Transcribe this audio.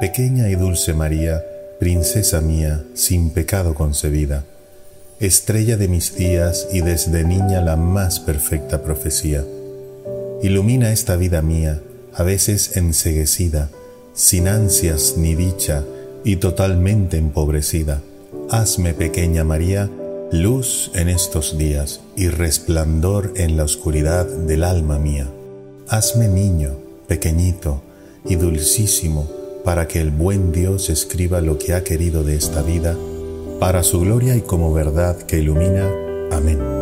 Pequeña y dulce María, princesa mía, sin pecado concebida, estrella de mis días y desde niña la más perfecta profecía. Ilumina esta vida mía, a veces enseguecida, sin ansias ni dicha y totalmente empobrecida. Hazme, pequeña María, luz en estos días y resplandor en la oscuridad del alma mía. Hazme niño, pequeñito y dulcísimo, para que el buen Dios escriba lo que ha querido de esta vida, para su gloria y como verdad que ilumina. Amén.